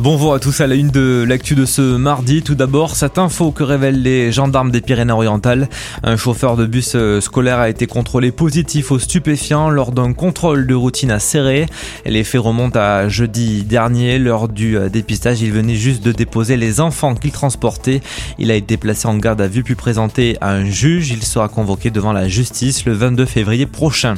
Bonjour à tous à la une de l'actu de ce mardi. Tout d'abord, cette info que révèlent les gendarmes des Pyrénées-Orientales. Un chauffeur de bus euh, scolaire a été contrôlé positif aux stupéfiants lors d'un contrôle de routine à Serré. Les faits remontent à jeudi dernier. Lors du euh, dépistage, il venait juste de déposer les enfants qu'il transportait. Il a été placé en garde à vue puis présenté à un juge. Il sera convoqué devant la justice le 22 février prochain.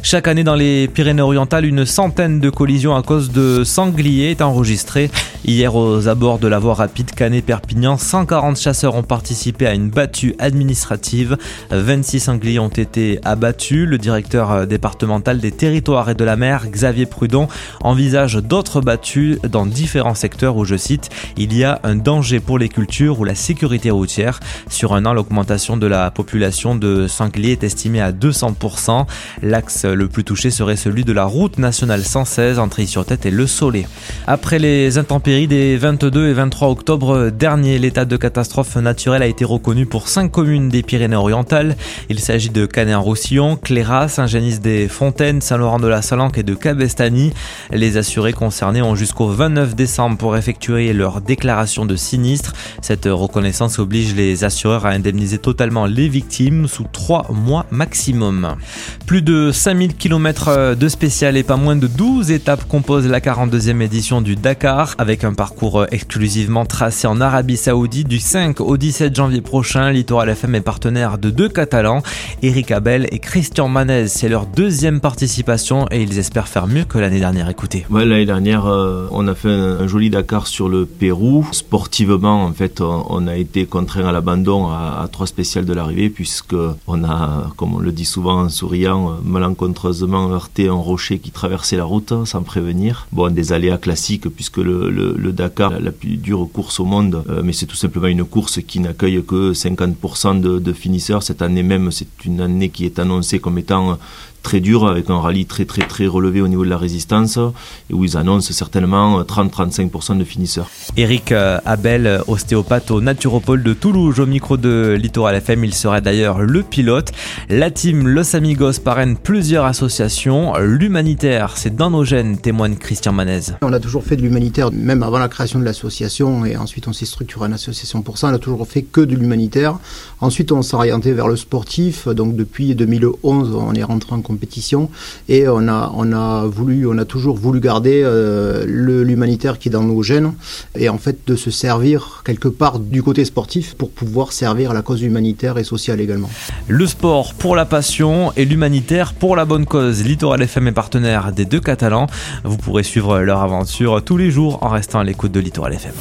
Chaque année dans les Pyrénées-Orientales, une centaine de collisions à cause de sangliers est enregistrée. Hier, aux abords de la voie rapide Canet-Perpignan, 140 chasseurs ont participé à une battue administrative. 26 sangliers ont été abattus. Le directeur départemental des territoires et de la mer, Xavier Prudon, envisage d'autres battues dans différents secteurs où, je cite, il y a un danger pour les cultures ou la sécurité routière. Sur un an, l'augmentation de la population de sangliers est estimée à 200%. L'axe le plus touché serait celui de la route nationale 116 entre sur-Tête et Le Soleil. Après les intempéries des 22 et 23 octobre dernier, l'état de catastrophe naturelle a été reconnu pour cinq communes des Pyrénées-Orientales. Il s'agit de Canet-en-Roussillon, Cléras, Saint-Genis-des-Fontaines, Saint-Laurent-de-la-Salanque et de Cabestany. Les assurés concernés ont jusqu'au 29 décembre pour effectuer leur déclaration de sinistre. Cette reconnaissance oblige les assureurs à indemniser totalement les victimes sous trois mois maximum. Plus de 5000 5000 km de spécial et pas moins de 12 étapes composent la 42e édition du Dakar, avec un parcours exclusivement tracé en Arabie Saoudite du 5 au 17 janvier prochain. Littoral FM est partenaire de deux Catalans, Eric Abel et Christian Manez. C'est leur deuxième participation et ils espèrent faire mieux que l'année dernière. Écoutez. L'année dernière, euh, on a fait un, joli Dakar sur le Pérou. Sportivement, en fait, on, a été contraint à l'abandon à, trois spéciales de l'arrivée, puisque on a, comme on le dit souvent en souriant, malencontreusement malencontreusement heurté un rocher qui traversait la route sans prévenir. Bon, des aléas classiques puisque le, Dakar, la, la plus dure course au monde, euh, mais c'est tout simplement une course qui n'accueille que 50% de, de finisseurs. Cette année même, c'est une année qui est annoncée comme étant très dur avec un rallye très très très relevé au niveau de la résistance et où ils annoncent certainement 30-35% de finisseurs. Eric euh, Abel, ostéopathe au Naturopole de Toulouse au micro de Littoral FM, il serait d'ailleurs le pilote. La team Los Amigos parraine plusieurs associations. L'humanitaire, c'est dans nos gènes, témoigne Christian Manez. On a toujours fait de l'humanitaire, même avant la création de l'association et ensuite on s'est structuré en association pour ça. On a toujours fait que de l'humanitaire. Ensuite on s'est orienté vers le sportif. Donc depuis 2011 on est rentré en et on a, on a voulu, on a toujours voulu garder euh, l'humanitaire qui est dans nos gènes et en fait de se servir quelque part du côté sportif pour pouvoir servir la cause humanitaire et sociale également. Le sport pour la passion et l'humanitaire pour la bonne cause. Littoral FM est partenaire des deux Catalans. Vous pourrez suivre leur aventure tous les jours en restant à l'écoute de Littoral FM.